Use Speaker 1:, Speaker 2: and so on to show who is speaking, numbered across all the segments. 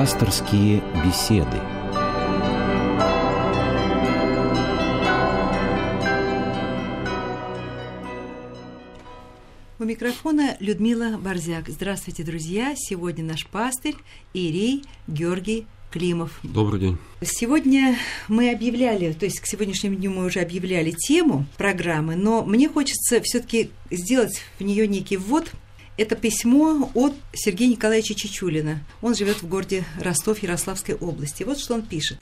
Speaker 1: Пасторские беседы.
Speaker 2: У микрофона Людмила Борзяк. Здравствуйте, друзья! Сегодня наш пастырь Ирей Георгий Климов.
Speaker 3: Добрый день.
Speaker 2: Сегодня мы объявляли, то есть к сегодняшнему дню мы уже объявляли тему программы, но мне хочется все-таки сделать в нее некий ввод. Это письмо от Сергея Николаевича Чечулина. Он живет в городе Ростов Ярославской области. Вот что он пишет.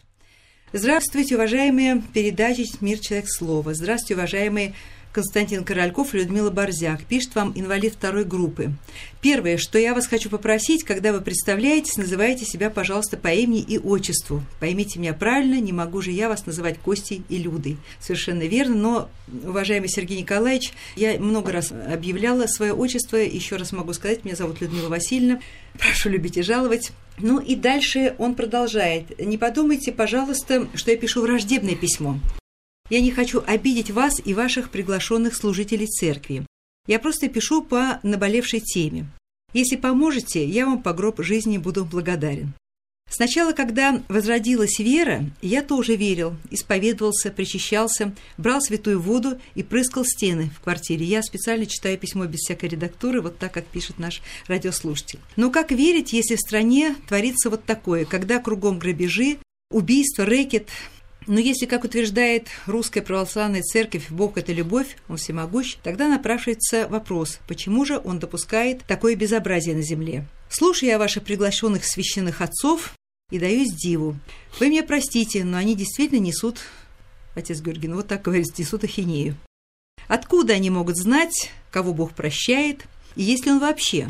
Speaker 2: Здравствуйте, уважаемые передачи «Мир. Человек. Слово». Здравствуйте, уважаемые Константин Корольков и Людмила Борзяк. Пишет вам инвалид второй группы. Первое, что я вас хочу попросить, когда вы представляетесь, называйте себя, пожалуйста, по имени и отчеству. Поймите меня правильно, не могу же я вас называть Костей и Людой. Совершенно верно, но, уважаемый Сергей Николаевич, я много раз объявляла свое отчество, еще раз могу сказать, меня зовут Людмила Васильевна. Прошу любить и жаловать. Ну и дальше он продолжает. Не подумайте, пожалуйста, что я пишу враждебное письмо. Я не хочу обидеть вас и ваших приглашенных служителей церкви. Я просто пишу по наболевшей теме. Если поможете, я вам по гроб жизни буду благодарен. Сначала, когда возродилась вера, я тоже верил, исповедовался, причащался, брал святую воду и прыскал стены в квартире. Я специально читаю письмо без всякой редактуры, вот так, как пишет наш радиослушатель. Но как верить, если в стране творится вот такое, когда кругом грабежи, убийства, рэкет, но если, как утверждает русская православная церковь, Бог – это любовь, Он всемогущ, тогда напрашивается вопрос, почему же Он допускает такое безобразие на земле? Слушая я ваших приглашенных священных отцов и даюсь диву. Вы меня простите, но они действительно несут, отец Георгий, ну вот так говорится, несут ахинею. Откуда они могут знать, кого Бог прощает, и есть ли Он вообще?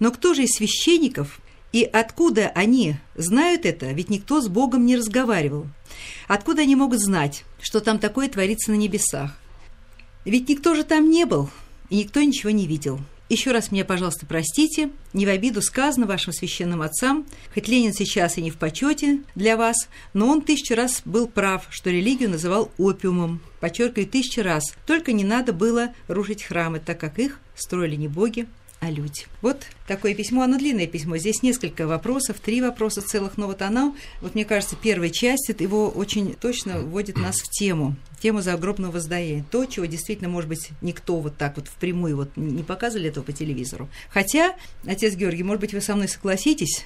Speaker 2: Но кто же из священников и откуда они знают это, ведь никто с Богом не разговаривал. Откуда они могут знать, что там такое творится на небесах? Ведь никто же там не был, и никто ничего не видел. Еще раз меня, пожалуйста, простите, не в обиду сказано вашим священным отцам, хоть Ленин сейчас и не в почете для вас, но он тысячу раз был прав, что религию называл опиумом. Подчеркиваю, тысячу раз. Только не надо было рушить храмы, так как их строили не боги, о люди. Вот такое письмо, оно длинное письмо. Здесь несколько вопросов, три вопроса целых, но вот оно, вот мне кажется, первая часть, его очень точно вводит нас в тему, тему загробного воздаяния. То, чего действительно, может быть, никто вот так вот впрямую вот не показывали этого по телевизору. Хотя, отец Георгий, может быть, вы со мной согласитесь,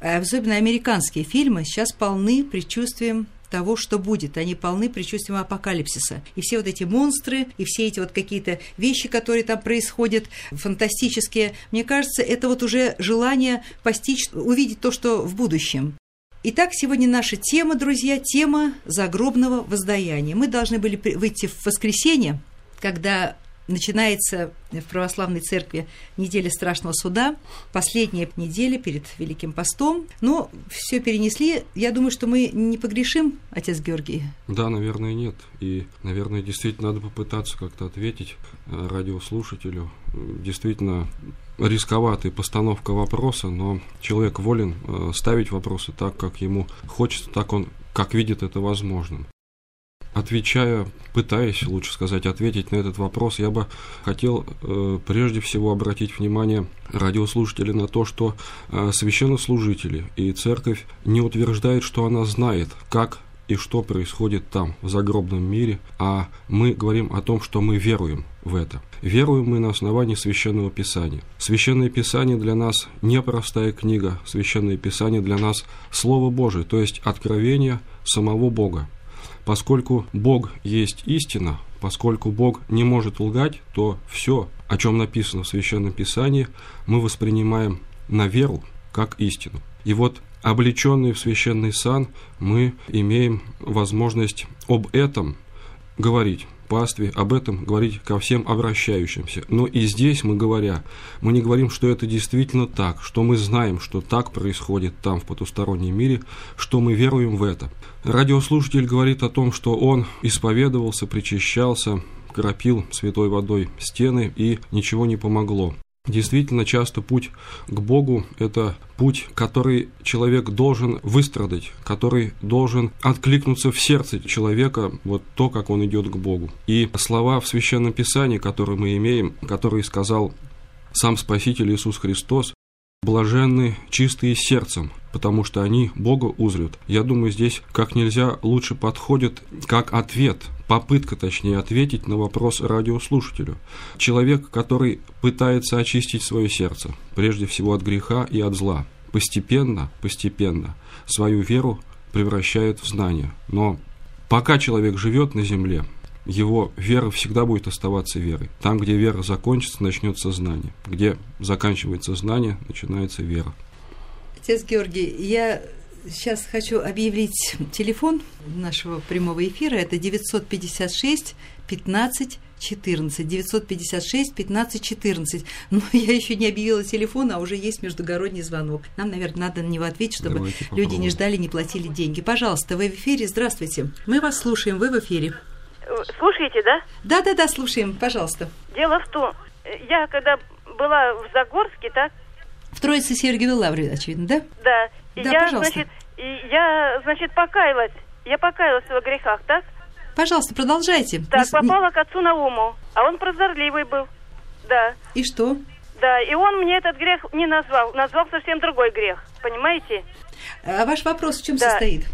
Speaker 2: особенно американские фильмы сейчас полны предчувствием того, что будет. Они полны предчувствием апокалипсиса. И все вот эти монстры, и все эти вот какие-то вещи, которые там происходят, фантастические, мне кажется, это вот уже желание постичь, увидеть то, что в будущем. Итак, сегодня наша тема, друзья, тема загробного воздаяния. Мы должны были выйти в воскресенье, когда начинается в православной церкви неделя страшного суда, последняя неделя перед Великим постом. Но все перенесли. Я думаю, что мы не погрешим, отец Георгий.
Speaker 3: Да, наверное, нет. И, наверное, действительно надо попытаться как-то ответить э, радиослушателю. Действительно, рисковатая постановка вопроса, но человек волен э, ставить вопросы так, как ему хочется, так он, как видит это возможным. Отвечая, пытаясь, лучше сказать, ответить на этот вопрос, я бы хотел э, прежде всего обратить внимание радиослушателей на то, что э, священнослужители и церковь не утверждают, что она знает, как и что происходит там, в загробном мире, а мы говорим о том, что мы веруем в это. Веруем мы на основании Священного Писания. Священное Писание для нас не простая книга, Священное Писание для нас Слово Божие, то есть откровение самого Бога. Поскольку Бог есть истина, поскольку Бог не может лгать, то все, о чем написано в Священном Писании, мы воспринимаем на веру как истину. И вот облеченные в священный сан, мы имеем возможность об этом говорить пастве, об этом говорить ко всем обращающимся. Но и здесь мы говоря, мы не говорим, что это действительно так, что мы знаем, что так происходит там, в потустороннем мире, что мы веруем в это. Радиослушатель говорит о том, что он исповедовался, причащался, кропил святой водой стены, и ничего не помогло. Действительно, часто путь к Богу – это путь, который человек должен выстрадать, который должен откликнуться в сердце человека, вот то, как он идет к Богу. И слова в Священном Писании, которые мы имеем, которые сказал сам Спаситель Иисус Христос, «Блаженны чистые сердцем, потому что они Бога узрят. Я думаю, здесь как нельзя лучше подходит как ответ, попытка, точнее, ответить на вопрос радиослушателю. Человек, который пытается очистить свое сердце, прежде всего от греха и от зла, постепенно, постепенно свою веру превращает в знание. Но пока человек живет на земле, его вера всегда будет оставаться верой. Там, где вера закончится, начнется знание. Где заканчивается знание, начинается вера.
Speaker 2: Отец Георгий, я сейчас хочу объявить телефон нашего прямого эфира. Это 956 15 14 956 15 14. Но я еще не объявила телефон, а уже есть междугородний звонок. Нам, наверное, надо на него ответить, чтобы люди не ждали, не платили деньги. Пожалуйста, вы в эфире. Здравствуйте. Мы вас слушаем. Вы в эфире.
Speaker 4: Слушаете, да?
Speaker 2: Да, да, да, слушаем, пожалуйста.
Speaker 4: Дело в том, я когда была в Загорске, так?
Speaker 2: В Троице Сергиевой Лавре, очевидно, да?
Speaker 4: Да.
Speaker 2: И да,
Speaker 4: я,
Speaker 2: пожалуйста.
Speaker 4: значит, и я, значит, покаялась. Я покаялась в грехах, так?
Speaker 2: Пожалуйста, продолжайте.
Speaker 4: Так,
Speaker 2: Не-
Speaker 4: попала к отцу Науму, а он прозорливый был. Да,
Speaker 2: И что?
Speaker 4: да, и он мне этот грех не назвал, назвал совсем другой грех, понимаете?
Speaker 2: А ваш вопрос в чем
Speaker 4: Да.
Speaker 2: состоит?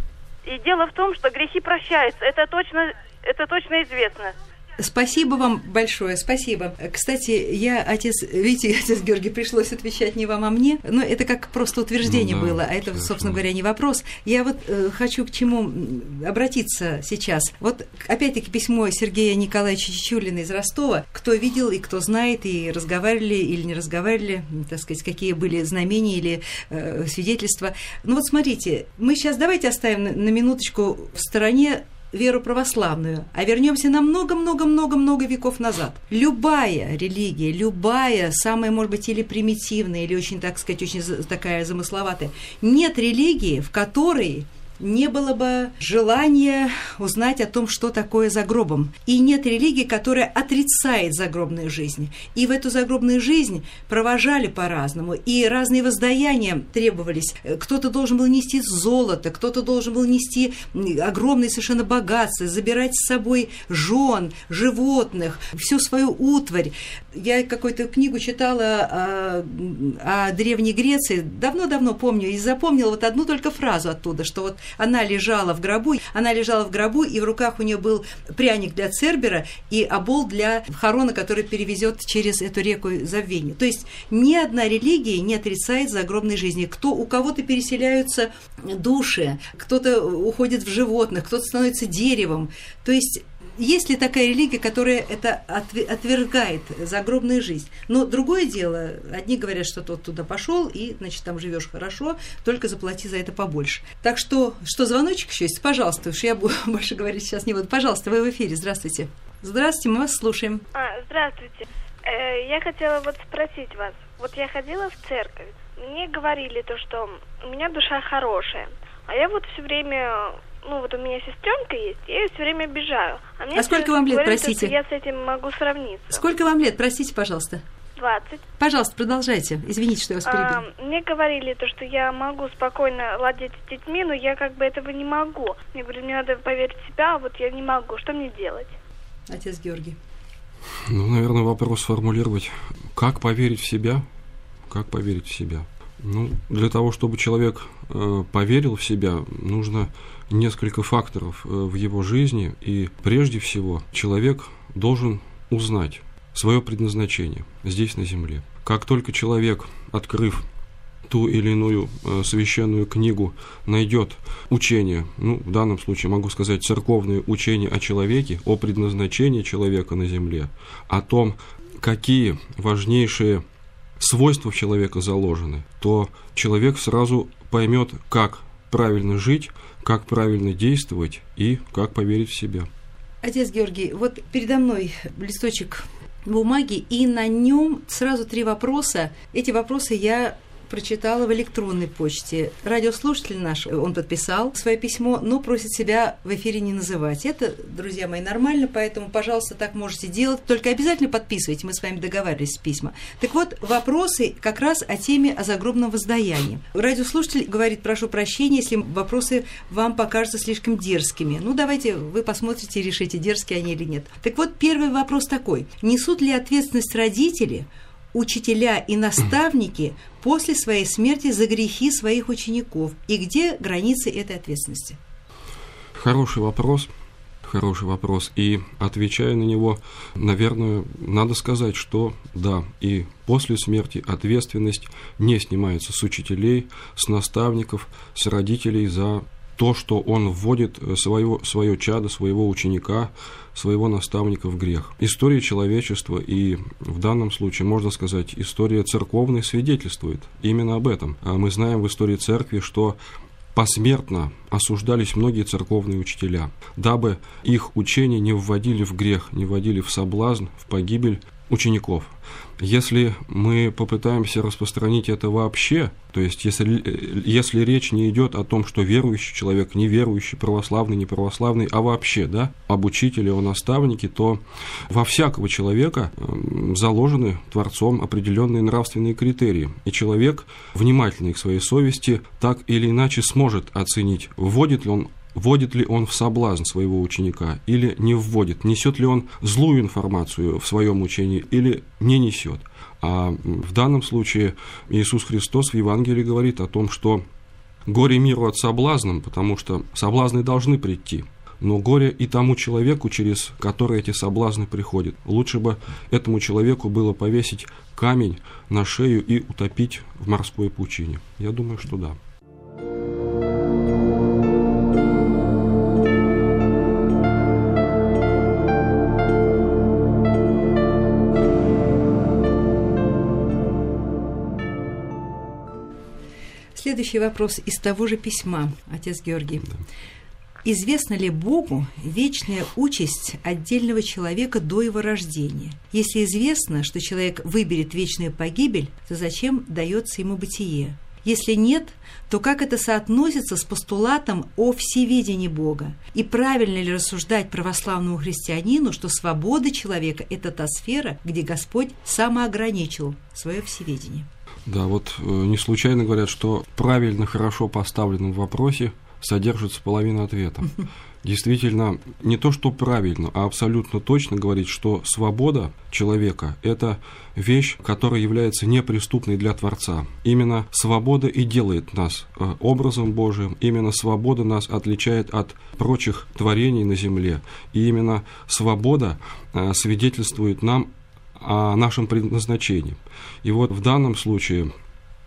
Speaker 4: И дело в том, что грехи прощаются, это точно, это точно известно.
Speaker 2: Спасибо вам большое, спасибо. Кстати, я, отец, видите, отец Георгий, пришлось отвечать не вам, а мне, но это как просто утверждение
Speaker 3: Ну да,
Speaker 2: было, а это,
Speaker 3: совершенно.
Speaker 2: собственно говоря, не вопрос. Я вот э, хочу к чему обратиться сейчас. Вот, опять-таки, письмо Сергея Николаевича Чичулина из Ростова. Кто видел и кто знает, и разговаривали или не разговаривали, так сказать, какие были знамения или э, свидетельства. Ну вот смотрите, мы сейчас давайте оставим на, на минуточку в стороне веру православную, а вернемся на много-много-много-много веков назад. Любая религия, любая, самая, может быть, или примитивная, или очень, так сказать, очень такая замысловатая, нет религии, в которой не было бы желания узнать о том, что такое за гробом. И нет религии, которая отрицает загробную жизнь. И в эту загробную жизнь провожали по-разному. И разные воздаяния требовались. Кто-то должен был нести золото, кто-то должен был нести огромные совершенно богатства, забирать с собой жен, животных, всю свою утварь. Я какую-то книгу читала о, о Древней Греции, давно-давно помню, и запомнила вот одну только фразу оттуда, что вот она лежала в гробу, она лежала в гробу, и в руках у нее был пряник для Цербера и обол для Харона, который перевезет через эту реку забвения. То есть ни одна религия не отрицает загробной жизни. Кто, у кого-то переселяются души, кто-то уходит в животных, кто-то становится деревом. То есть есть ли такая религия, которая это отве- отвергает загробную жизнь? Но другое дело, одни говорят, что тот туда пошел, и, значит, там живешь хорошо, только заплати за это побольше. Так что, что звоночек еще есть? Пожалуйста, уж я больше говорить сейчас не буду. Пожалуйста, вы в эфире, здравствуйте. Здравствуйте, мы вас слушаем.
Speaker 5: А, здравствуйте. Э, я хотела вот спросить вас. Вот я ходила в церковь. Мне говорили то, что у меня душа хорошая. А я вот все время, ну вот у меня сестренка есть, я ее все время обижаю. мне
Speaker 2: А сколько вам лет,
Speaker 5: говорят, что
Speaker 2: простите?
Speaker 5: Я с этим могу сравниться.
Speaker 2: Сколько вам лет? Простите, пожалуйста.
Speaker 5: 20.
Speaker 2: Пожалуйста, продолжайте. Извините, что я вас
Speaker 5: А,
Speaker 2: перебила.
Speaker 5: мне говорили то, что я могу спокойно ладить с детьми, но я как бы этого не могу. Мне говорят, мне надо поверить в себя, а вот я не могу. Что мне делать?
Speaker 2: Отец Георгий.
Speaker 3: Ну, наверное, вопрос сформулировать. Как поверить в себя? Как поверить в себя? Ну, для того, чтобы человек э, поверил в себя, нужно несколько факторов э, в его жизни. И прежде всего человек должен узнать свое предназначение здесь, на земле. Как только человек, открыв ту или иную э, священную книгу, найдет учение, ну, в данном случае могу сказать церковное учение о человеке, о предназначении человека на земле, о том, какие важнейшие свойства в человека заложены, то человек сразу поймет, как правильно жить, как правильно действовать и как поверить в себя.
Speaker 2: Отец Георгий, вот передо мной листочек бумаги, и на нем сразу три вопроса. Эти вопросы я прочитала в электронной почте. Радиослушатель наш, он подписал свое письмо, но просит себя в эфире не называть. Это, друзья мои, нормально, поэтому, пожалуйста, так можете делать. Только обязательно подписывайте, мы с вами договаривались письма. Так вот, вопросы как раз о теме о загробном воздаянии. Радиослушатель говорит, прошу прощения, если вопросы вам покажутся слишком дерзкими. Ну, давайте вы посмотрите и решите, дерзкие они или нет. Так вот, первый вопрос такой. Несут ли ответственность родители учителя и наставники после своей смерти за грехи своих учеников? И где границы этой ответственности?
Speaker 3: Хороший вопрос. Хороший вопрос. И отвечая на него, наверное, надо сказать, что да, и после смерти ответственность не снимается с учителей, с наставников, с родителей за то, что он вводит своего, свое чадо, своего ученика, своего наставника в грех. История человечества и в данном случае, можно сказать, история церковной свидетельствует именно об этом. А мы знаем в истории церкви, что посмертно осуждались многие церковные учителя, дабы их учения не вводили в грех, не вводили в соблазн, в погибель учеников. Если мы попытаемся распространить это вообще, то есть если, если речь не идет о том, что верующий человек, неверующий, православный, неправославный, а вообще, да, об учителе, о наставнике, то во всякого человека заложены Творцом определенные нравственные критерии. И человек, внимательный к своей совести, так или иначе сможет оценить, вводит ли он вводит ли он в соблазн своего ученика или не вводит, несет ли он злую информацию в своем учении или не несет. А в данном случае Иисус Христос в Евангелии говорит о том, что горе миру от соблазном, потому что соблазны должны прийти, но горе и тому человеку, через который эти соблазны приходят. Лучше бы этому человеку было повесить камень на шею и утопить в морской пучине. Я думаю, что да.
Speaker 2: Следующий вопрос из того же письма, отец Георгий. Известна ли Богу вечная участь отдельного человека до его рождения? Если известно, что человек выберет вечную погибель, то зачем дается ему бытие? Если нет, то как это соотносится с постулатом о всеведении Бога? И правильно ли рассуждать православному христианину, что свобода человека – это та сфера, где Господь самоограничил свое всеведение?
Speaker 3: Да, вот э, не случайно говорят, что правильно, хорошо поставленном вопросе содержится половина ответа. Действительно, не то, что правильно, а абсолютно точно говорить, что свобода человека – это вещь, которая является неприступной для Творца. Именно свобода и делает нас э, образом Божиим, именно свобода нас отличает от прочих творений на земле, и именно свобода э, свидетельствует нам о нашем предназначении. И вот в данном случае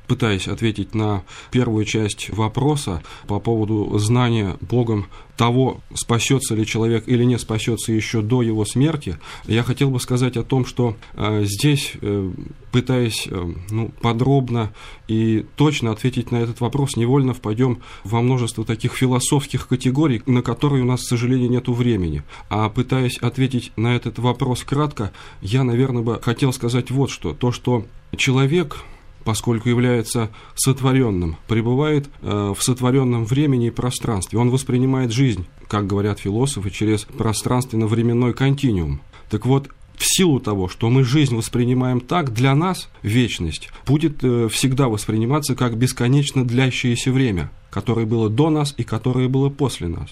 Speaker 3: пытаясь ответить на первую часть вопроса по поводу знания Богом того, спасется ли человек или не спасется еще до его смерти, я хотел бы сказать о том, что э, здесь, э, пытаясь э, ну, подробно и точно ответить на этот вопрос, невольно впадем во множество таких философских категорий, на которые у нас, к сожалению, нет времени. А пытаясь ответить на этот вопрос кратко, я, наверное, бы хотел сказать вот что. То, что человек поскольку является сотворенным, пребывает э, в сотворенном времени и пространстве. Он воспринимает жизнь, как говорят философы, через пространственно-временной континуум. Так вот, в силу того, что мы жизнь воспринимаем так, для нас вечность будет э, всегда восприниматься как бесконечно длящееся время, которое было до нас и которое было после нас.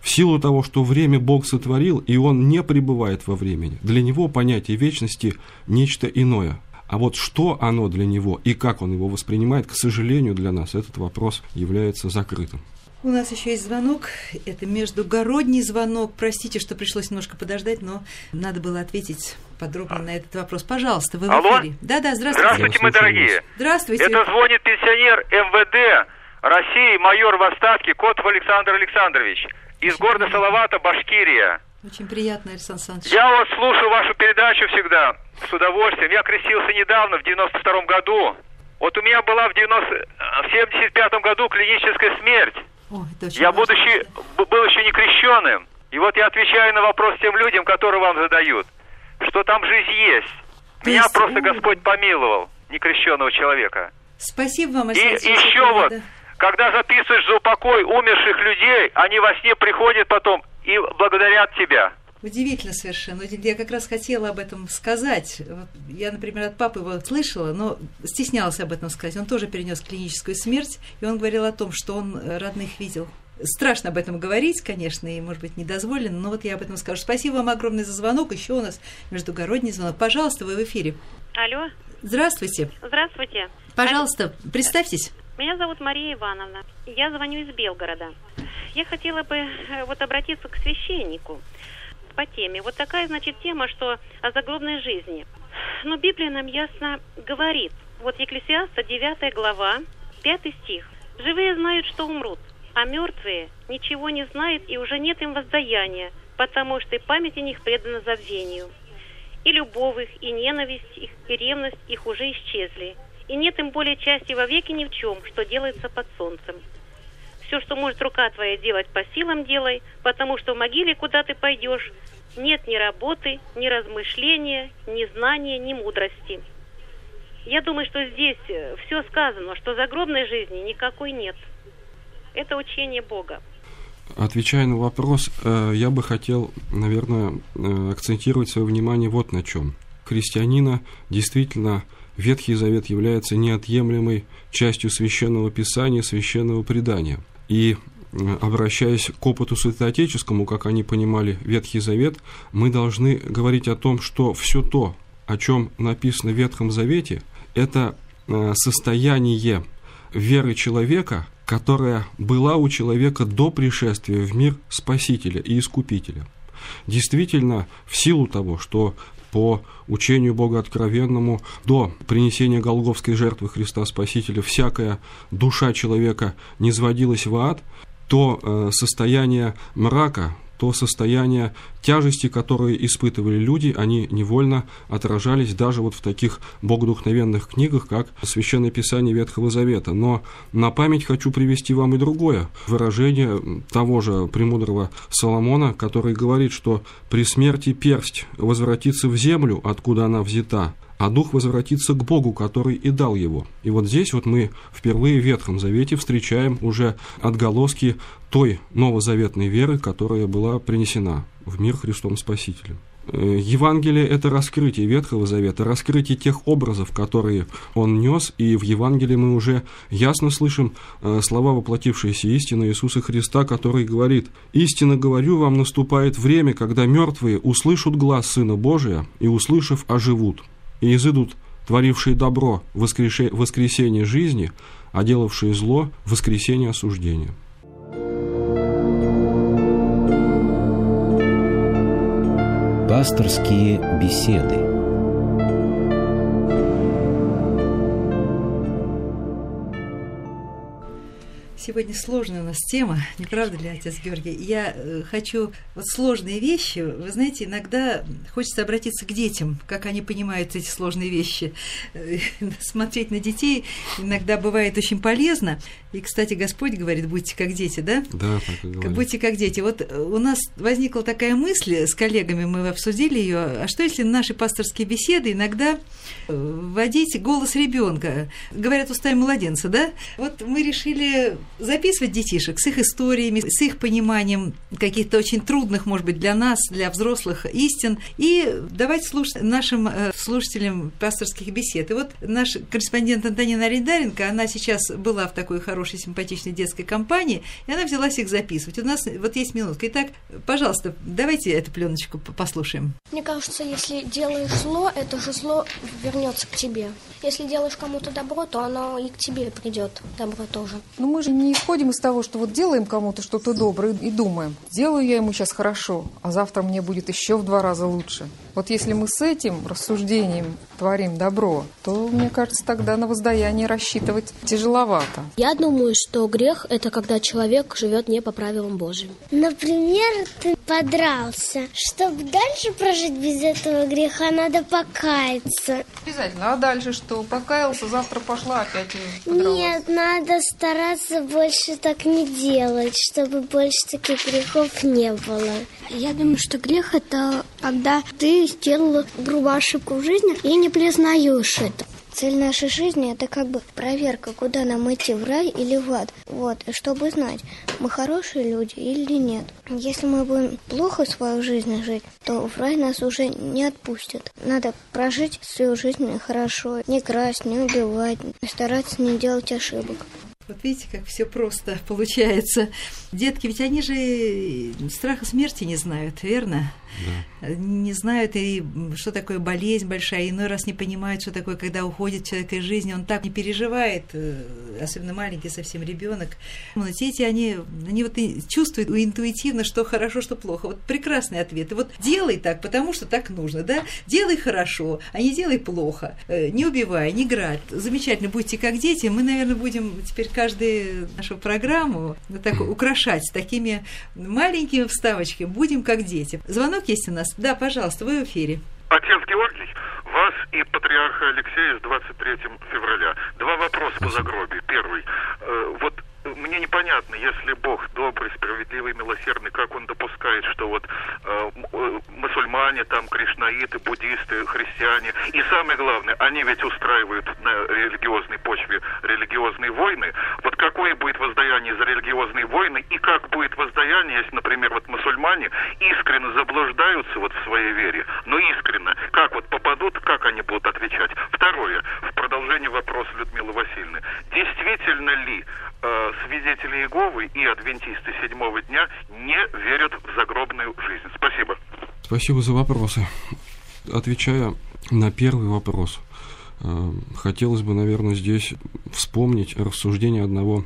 Speaker 3: В силу того, что время Бог сотворил, и Он не пребывает во времени, для Него понятие вечности – нечто иное – а вот что оно для него и как он его воспринимает, к сожалению, для нас этот вопрос является закрытым.
Speaker 2: У нас еще есть звонок. Это междугородний звонок. Простите, что пришлось немножко подождать, но надо было ответить подробно на этот вопрос. Пожалуйста, вы в
Speaker 6: Алло?
Speaker 2: эфире. Да, да, здравствуйте.
Speaker 6: Здравствуйте, мои дорогие.
Speaker 2: Здравствуйте.
Speaker 6: Это звонит пенсионер МВД России, майор в отставке Котов Александр Александрович из города Салавата, Башкирия.
Speaker 2: Очень приятно, Александр Александрович.
Speaker 6: Я вот слушаю вашу передачу всегда с удовольствием. Я крестился недавно, в 92 году. Вот у меня была в, 90, в 75 году клиническая смерть.
Speaker 2: О,
Speaker 6: я будучи, был еще не крещенным. И вот я отвечаю на вопрос тем людям, которые вам задают, что там жизнь есть.
Speaker 2: То
Speaker 6: Меня
Speaker 2: есть,
Speaker 6: просто. Господь помиловал, некрещенного человека.
Speaker 2: Спасибо вам,
Speaker 6: И
Speaker 2: Александр Александрович.
Speaker 6: еще вот,
Speaker 2: Да.
Speaker 6: Когда записываешь за упокой умерших людей, они во сне приходят потом и благодарят тебя.
Speaker 2: Удивительно совершенно. Я как раз хотела об этом сказать. Я, например, от папы его слышала, но стеснялась об этом сказать. Он тоже перенес клиническую смерть, и он говорил о том, что он родных видел. Страшно об этом говорить, конечно, и, может быть, не дозволено, но вот я об этом скажу. Спасибо вам огромное за звонок. Еще у нас междугородний звонок. Пожалуйста, вы в эфире.
Speaker 7: Алло,
Speaker 2: Здравствуйте.
Speaker 7: Здравствуйте.
Speaker 2: Пожалуйста, представьтесь.
Speaker 7: Меня зовут Мария Ивановна. Я звоню из Белгорода. Я хотела бы э, вот обратиться к священнику по теме. Вот такая, значит, тема, что о загробной жизни. Но Библия нам ясно говорит. Вот Екклесиаста, 9 глава, 5 стих. «Живые знают, что умрут, а мертвые ничего не знают, и уже нет им воздаяния, потому что и память о них предана забвению. И любовь их, и ненависть их, и ревность их уже исчезли, и нет им более части во веки ни в чем, что делается под солнцем. Все, что может рука твоя делать, по силам делай, потому что в могиле, куда ты пойдешь, нет ни работы, ни размышления, ни знания, ни мудрости. Я думаю, что здесь все сказано, что загробной жизни никакой нет. Это учение Бога.
Speaker 3: Отвечая на вопрос, я бы хотел, наверное, акцентировать свое внимание вот на чем. Христианина действительно Ветхий Завет является неотъемлемой частью священного писания, священного предания. И обращаясь к опыту святоотеческому, как они понимали Ветхий Завет, мы должны говорить о том, что все то, о чем написано в Ветхом Завете, это состояние веры человека, которая была у человека до пришествия в мир Спасителя и Искупителя. Действительно, в силу того, что по учению Бога откровенному до принесения Голговской жертвы Христа Спасителя всякая душа человека не сводилась в ад, то э, состояние мрака, то состояние тяжести, которые испытывали люди, они невольно отражались даже вот в таких богодухновенных книгах, как Священное Писание Ветхого Завета. Но на память хочу привести вам и другое выражение того же премудрого Соломона, который говорит, что при смерти персть возвратится в землю, откуда она взята, а дух возвратится к Богу, который и дал его. И вот здесь вот мы впервые в Ветхом Завете встречаем уже отголоски той новозаветной веры, которая была принесена в мир Христом Спасителем. Евангелие – это раскрытие Ветхого Завета, раскрытие тех образов, которые он нес, и в Евангелии мы уже ясно слышим слова воплотившейся истины Иисуса Христа, который говорит «Истинно говорю вам, наступает время, когда мертвые услышат глаз Сына Божия и, услышав, оживут» и изыдут творившие добро в воскресение жизни, а делавшие зло в воскресение осуждения.
Speaker 1: Пасторские беседы.
Speaker 2: Сегодня сложная у нас тема, не правда ли, отец Георгий? Я э, хочу вот сложные вещи, вы знаете, иногда хочется обратиться к детям, как они понимают эти сложные вещи. Смотреть на детей иногда бывает очень полезно. И, кстати, Господь говорит, будьте как дети, да?
Speaker 3: Да, так и говорит.
Speaker 2: Будьте как дети. Вот у нас возникла такая мысль с коллегами, мы обсудили ее, а что если наши пасторские беседы иногда вводить голос ребенка, говорят устами младенца, да? Вот мы решили записывать детишек с их историями, с их пониманием каких-то очень трудных, может быть, для нас, для взрослых истин, и давать слушать нашим слушателям пасторских бесед. И вот наш корреспондент Антонина Рейдаренко, она сейчас была в такой хорошей, симпатичной детской компании, и она взялась их записывать. У нас вот есть минутка. Итак, пожалуйста, давайте эту пленочку послушаем.
Speaker 8: Мне кажется, если делаешь зло, это же зло вернется к тебе. Если делаешь кому-то добро, то оно и к тебе придет, добро тоже.
Speaker 9: Но мы же не исходим из того, что вот делаем кому-то что-то доброе и думаем, делаю я ему сейчас хорошо, а завтра мне будет еще в два раза лучше. Вот если мы с этим рассуждением творим добро, то, мне кажется, тогда на воздаяние рассчитывать тяжеловато.
Speaker 8: Я думаю, что грех – это когда человек живет не по правилам Божьим.
Speaker 10: Например, ты подрался. Чтобы дальше прожить без этого греха, надо покаяться.
Speaker 9: Обязательно. А дальше что? Покаялся, завтра пошла опять и подралась.
Speaker 10: Нет, надо стараться больше так не делать, чтобы больше таких грехов не было.
Speaker 11: Я думаю, что грех – это когда ты сделала грубую ошибку в жизни и не признаешь это.
Speaker 10: Цель нашей жизни – это как бы проверка, куда нам идти, в рай или в ад. Вот, чтобы знать, мы хорошие люди или нет. Если мы будем плохо свою жизнь жить, то в рай нас уже не отпустят. Надо прожить свою жизнь хорошо, не красть, не убивать, стараться не делать ошибок.
Speaker 2: Вот видите, как все просто получается. Детки, ведь они же страха смерти не знают, верно? Да. Не знают и что такое болезнь большая, иной раз не понимают, что такое, когда уходит человек из жизни, он так не переживает, э, особенно маленький совсем ребенок. Но дети, они, они вот чувствуют интуитивно, что хорошо, что плохо. Вот прекрасный ответ. И вот делай так, потому что так нужно, да? Делай хорошо, а не делай плохо. Э, не убивай, не грабь. Замечательно, будьте как дети. Мы, наверное, будем теперь каждую нашу программу так украшать такими маленькими вставочками. Будем как дети. Звонок есть у нас. Да, пожалуйста, вы в эфире.
Speaker 12: Отец Георгий, вас и патриарха Алексея с 23 февраля. Два вопроса по загробию. Первый. Э, вот мне непонятно, если Бог добрый, справедливый, милосердный, как он допускает, что вот э, э, мусульмане, там, кришнаиты, буддисты, христиане, и самое главное, они ведь устраивают на религиозной почве религиозные войны. Вот какое будет воздаяние за религиозные войны, и как будет воздаяние, если, например, вот мусульмане искренне заблуждаются вот в своей вере, но искренне, как вот попадут, как они будут отвечать. Второе, в продолжении вопроса Людмилы Васильевны, действительно ли э, свидетели Иеговы и адвентисты седьмого дня не верят в загробную жизнь. Спасибо.
Speaker 3: Спасибо за вопросы. Отвечая на первый вопрос, э, хотелось бы, наверное, здесь вспомнить рассуждение одного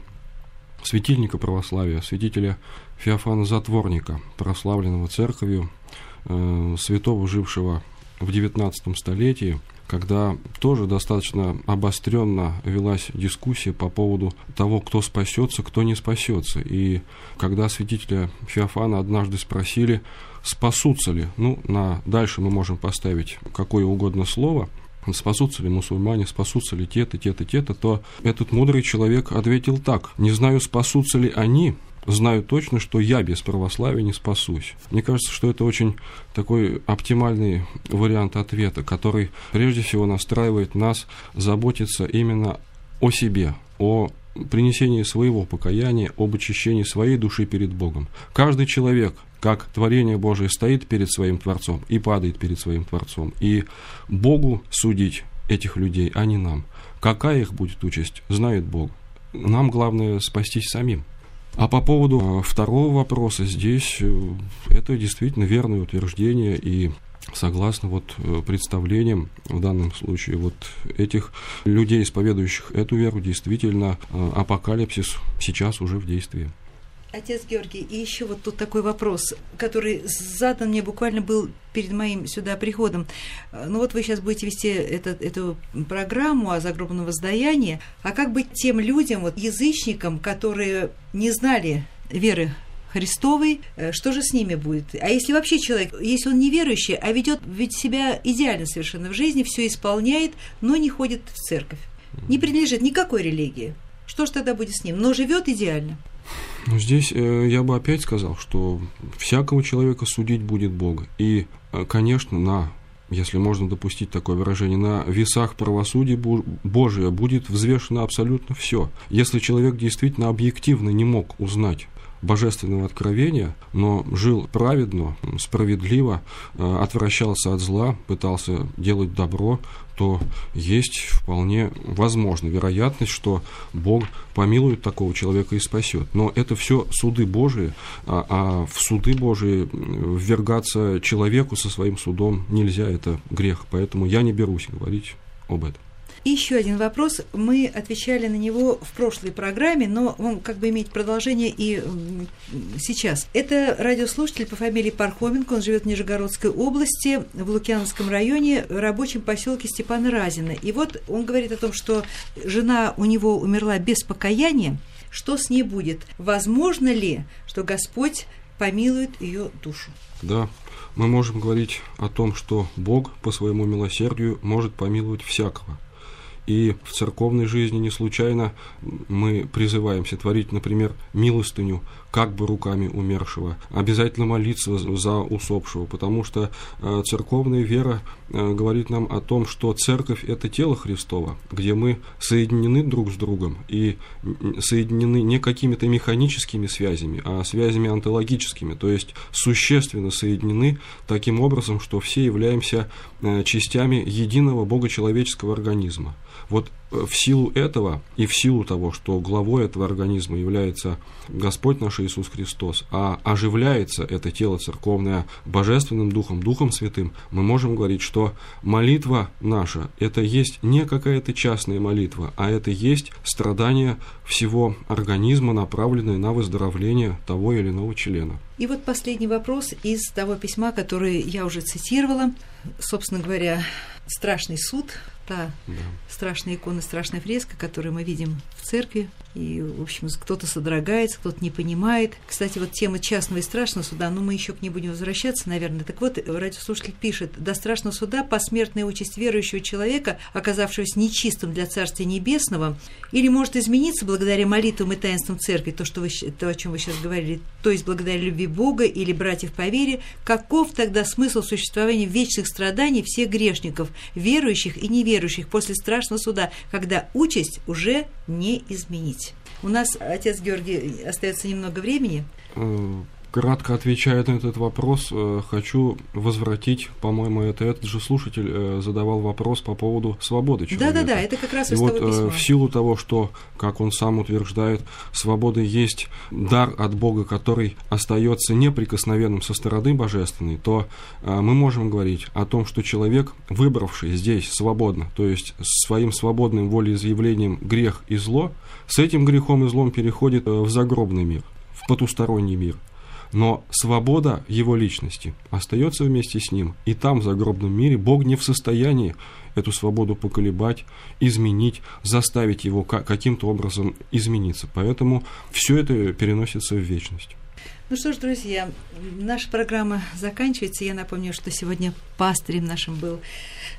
Speaker 3: светильника православия, святителя Феофана Затворника, прославленного церковью, э, святого, жившего в XIX столетии – когда тоже достаточно обостренно велась дискуссия по поводу того, кто спасется, кто не спасется. И когда святителя Феофана однажды спросили, спасутся ли, ну, на дальше мы можем поставить какое угодно слово, спасутся ли мусульмане, спасутся ли те-то, те-то, те-то, то этот мудрый человек ответил так, не знаю, спасутся ли они, знаю точно, что я без православия не спасусь. Мне кажется, что это очень такой оптимальный вариант ответа, который прежде всего настраивает нас заботиться именно о себе, о принесении своего покаяния, об очищении своей души перед Богом. Каждый человек, как творение Божие, стоит перед своим Творцом и падает перед своим Творцом. И Богу судить этих людей, а не нам. Какая их будет участь, знает Бог. Нам главное спастись самим. А по поводу э, второго вопроса, здесь э, это действительно верное утверждение и согласно вот э, представлениям в данном случае вот этих людей, исповедующих эту веру, действительно апокалипсис сейчас уже в действии.
Speaker 2: Отец Георгий, и еще вот тут такой вопрос, который задан мне буквально был перед моим сюда приходом. Ну вот вы сейчас будете вести этот, эту программу о загробном воздаянии, а как быть тем людям, вот язычникам, которые не знали веры Христовой, э, что же с ними будет? А если вообще человек, если он неверующий, а ведет ведь себя идеально совершенно в жизни, все исполняет, но не ходит в церковь, не принадлежит никакой религии, что же тогда будет с ним? Но живет идеально.
Speaker 3: Ну, здесь э, я бы опять сказал, что всякого человека судить будет Бог. И, э, конечно, на, если можно допустить такое выражение, на весах правосудия Божия будет взвешено абсолютно все. Если человек действительно объективно не мог узнать божественного откровения, но жил праведно, справедливо, э, отвращался от зла, пытался делать добро, то есть вполне возможно вероятность, что Бог помилует такого человека и спасет. Но это все суды Божии, а, а в суды Божии ввергаться человеку со своим судом нельзя, это грех. Поэтому я не берусь говорить об этом.
Speaker 2: Еще один вопрос. Мы отвечали на него в прошлой программе, но он как бы имеет продолжение и сейчас. Это радиослушатель по фамилии Пархоменко. Он живет в Нижегородской области, в Лукьяновском районе, в рабочем поселке Степана Разина. И вот он говорит о том, что жена у него умерла без покаяния. Что с ней будет? Возможно ли, что Господь помилует ее душу?
Speaker 3: Да, мы можем говорить о том, что Бог по своему милосердию может помиловать всякого. И в церковной жизни не случайно мы призываемся творить, например, милостыню как бы руками умершего, обязательно молиться за усопшего, потому что э, церковная вера э, говорит нам о том, что церковь – это тело Христова, где мы соединены друг с другом и соединены не какими-то механическими связями, а связями онтологическими, то есть существенно соединены таким образом, что все являемся э, частями единого богочеловеческого организма. Вот в силу этого и в силу того, что главой этого организма является Господь наш Иисус Христос, а оживляется это тело церковное Божественным Духом, Духом Святым, мы можем говорить, что молитва наша – это есть не какая-то частная молитва, а это есть страдание всего организма, направленное на выздоровление того или иного члена.
Speaker 2: И вот последний вопрос из того письма, которое я уже цитировала. Собственно говоря, страшный суд та да. страшная икона, страшная фреска, которую мы видим в церкви. И, в общем, кто-то содрогается, кто-то не понимает. Кстати, вот тема частного и страшного суда, ну, мы еще к ней будем возвращаться, наверное. Так вот, радиослушатель пишет, до страшного суда посмертная участь верующего человека, оказавшегося нечистым для Царствия Небесного, или может измениться благодаря молитвам и таинствам церкви, то, что вы, то, о чем вы сейчас говорили, то есть благодаря любви Бога или братьев по вере, каков тогда смысл существования вечных страданий всех грешников, верующих и неверующих, верующих после страшного суда, когда участь уже не изменить. У нас, отец Георгий, остается немного времени.
Speaker 3: Э, Кратко отвечая на этот вопрос, э, хочу возвратить, по-моему, это этот же слушатель э, задавал вопрос по поводу свободы человека.
Speaker 2: Да-да-да, это как раз
Speaker 3: И
Speaker 2: из
Speaker 3: вот
Speaker 2: того письма.
Speaker 3: в силу того, что, как он сам утверждает, свобода есть дар от Бога, который остается неприкосновенным со стороны божественной, то мы можем говорить о том, что человек, выбравший здесь свободно, то есть своим свободным волеизъявлением грех и зло, с этим грехом и злом переходит в загробный мир, в потусторонний мир – но свобода его личности остается вместе с ним. И там, в загробном мире, Бог не в состоянии эту свободу поколебать, изменить, заставить его каким-то образом измениться. Поэтому все это переносится в вечность.
Speaker 2: Ну что ж, друзья, наша программа заканчивается. Я напомню, что сегодня пастырем нашим был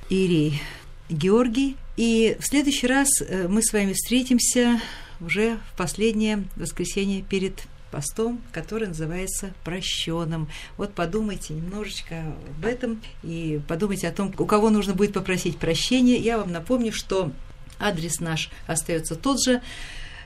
Speaker 2: Ирий Георгий. И в следующий раз э, мы с вами встретимся уже в последнее воскресенье перед постом, который называется «Прощенным». Вот подумайте немножечко об этом и подумайте о том, у кого нужно будет попросить прощения. Я вам напомню, что адрес наш остается тот же,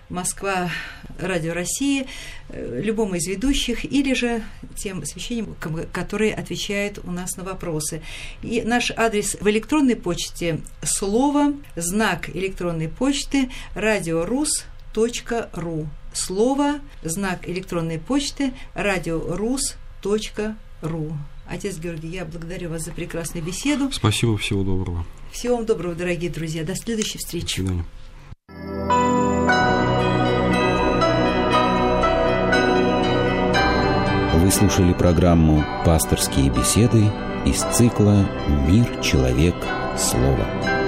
Speaker 2: Москва, Радио России, э, любому из ведущих, или же тем священникам, которые отвечают у нас на вопросы. И наш адрес в электронной почте слово, знак электронной почты радиорус.ру слово, знак электронной почты радиорус.ру. Отец Георгий, я благодарю вас за прекрасную беседу.
Speaker 3: Спасибо, всего доброго.
Speaker 2: Всего вам доброго, дорогие друзья. До следующей встречи.
Speaker 3: До свидания.
Speaker 1: Вы слушали программу «Пасторские беседы» из цикла «Мир, человек, слово».